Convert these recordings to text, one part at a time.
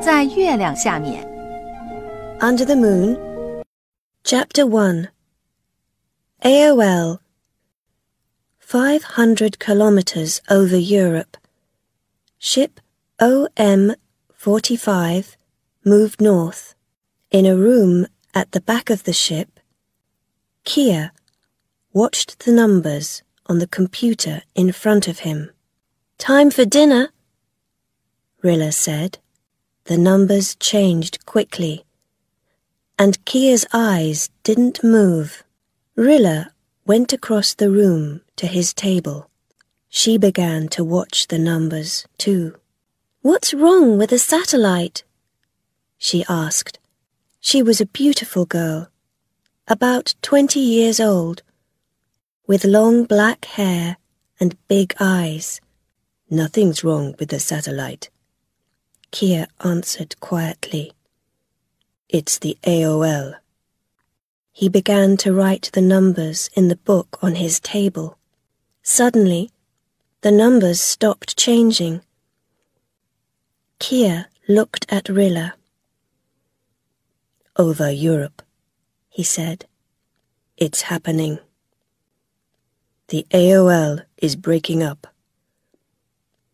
在月亮下面。 Under the Moon, Chapter 1 AOL 500 kilometers over Europe. Ship OM 45 moved north. In a room at the back of the ship, Kia watched the numbers on the computer in front of him. Time for dinner, Rilla said. The numbers changed quickly and Kia's eyes didn't move. Rilla went across the room to his table. She began to watch the numbers, too. What's wrong with the satellite? She asked. She was a beautiful girl, about twenty years old, with long black hair and big eyes. Nothing's wrong with the satellite, Kia answered quietly. It's the AOL. He began to write the numbers in the book on his table. Suddenly, the numbers stopped changing. Kia looked at Rilla. Over Europe, he said. It's happening. The AOL is breaking up.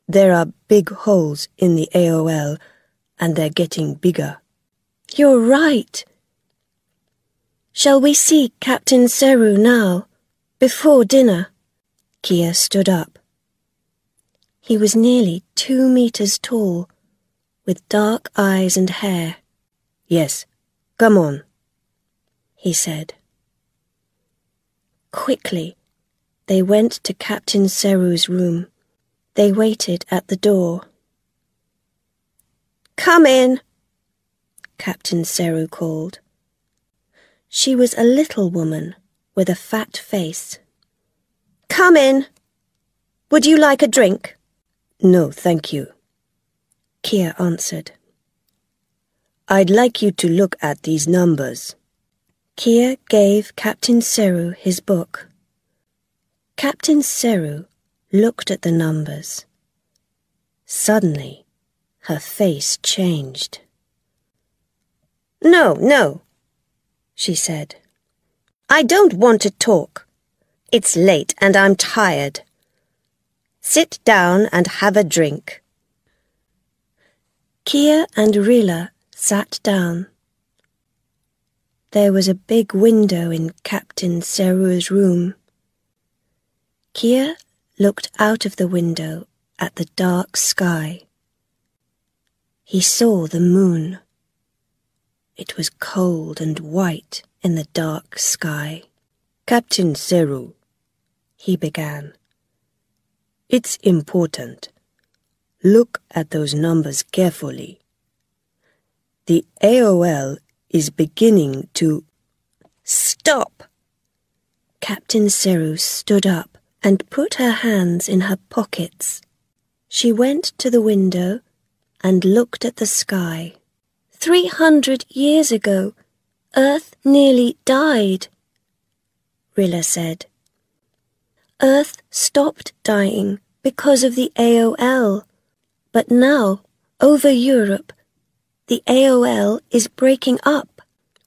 There are big holes in the AOL, and they're getting bigger. You're right. Shall we see Captain Seru now, before dinner? Kia stood up. He was nearly two meters tall, with dark eyes and hair. Yes, come on, he said. Quickly, they went to Captain Seru's room. They waited at the door. Come in, Captain Seru called. She was a little woman with a fat face. Come in. Would you like a drink? No, thank you, Kia answered. I'd like you to look at these numbers. Kia gave Captain Seru his book. Captain Seru looked at the numbers. Suddenly, her face changed. No, no, she said. I don't want to talk. It's late and I'm tired. Sit down and have a drink. Kia and Rilla sat down. There was a big window in Captain Seru's room. Kia looked out of the window at the dark sky. He saw the moon. It was cold and white in the dark sky. Captain Seru, he began. It's important. Look at those numbers carefully. The AOL is beginning to... Stop! Captain Seru stood up and put her hands in her pockets. She went to the window and looked at the sky. Three hundred years ago, Earth nearly died, Rilla said. Earth stopped dying because of the AOL, but now, over Europe, the AOL is breaking up.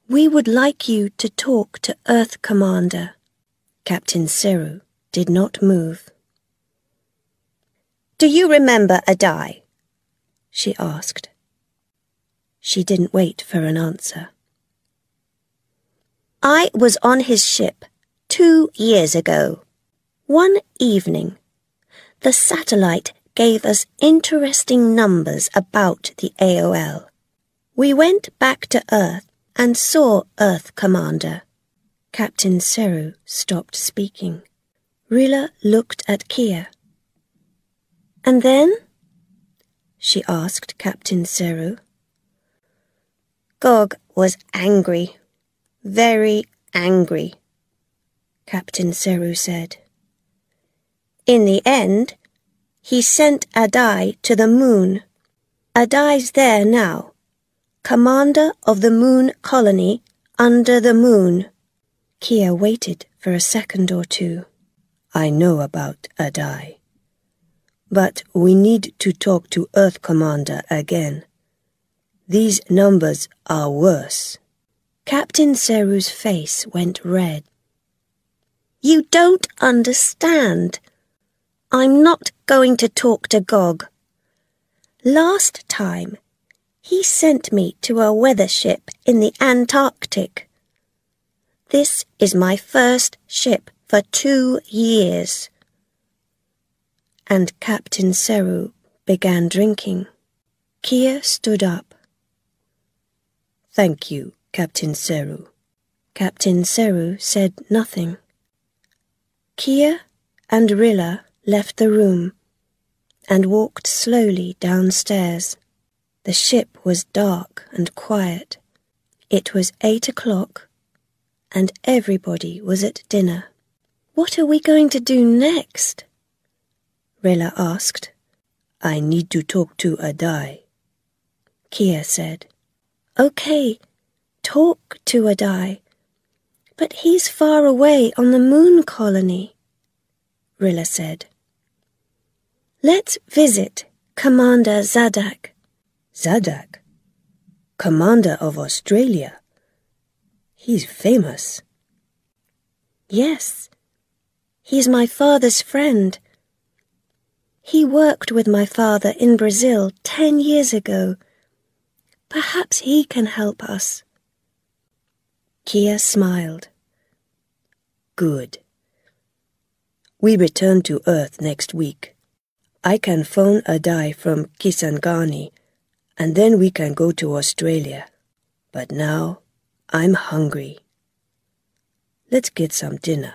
We would like you to talk to Earth Commander. Captain Seru did not move. Do you remember Adai? she asked. She didn't wait for an answer. I was on his ship two years ago. One evening, the satellite gave us interesting numbers about the AOL. We went back to Earth and saw Earth Commander. Captain Seru stopped speaking. Rilla looked at Kia. And then? she asked Captain Seru. Gog was angry, very angry, Captain Seru said. In the end, he sent Adai to the moon. Adai's there now, commander of the moon colony under the moon. Kia waited for a second or two. I know about Adai. But we need to talk to Earth Commander again. These numbers are worse. Captain Seru's face went red. You don't understand. I'm not going to talk to Gog. Last time, he sent me to a weather ship in the Antarctic. This is my first ship for two years. And Captain Seru began drinking. Kia stood up. Thank you, Captain Seru. Captain Seru said nothing. Kia and Rilla left the room and walked slowly downstairs. The ship was dark and quiet. It was eight o'clock, and everybody was at dinner. What are we going to do next? Rilla asked. I need to talk to Adai. Kia said. Okay, talk to Adai. But he's far away on the moon colony, Rilla said. Let's visit Commander Zadak. Zadak? Commander of Australia? He's famous. Yes. He's my father's friend. He worked with my father in Brazil ten years ago. Perhaps he can help us. Kia smiled. Good. We return to Earth next week. I can phone Adai from Kisangani, and then we can go to Australia. But now I'm hungry. Let's get some dinner.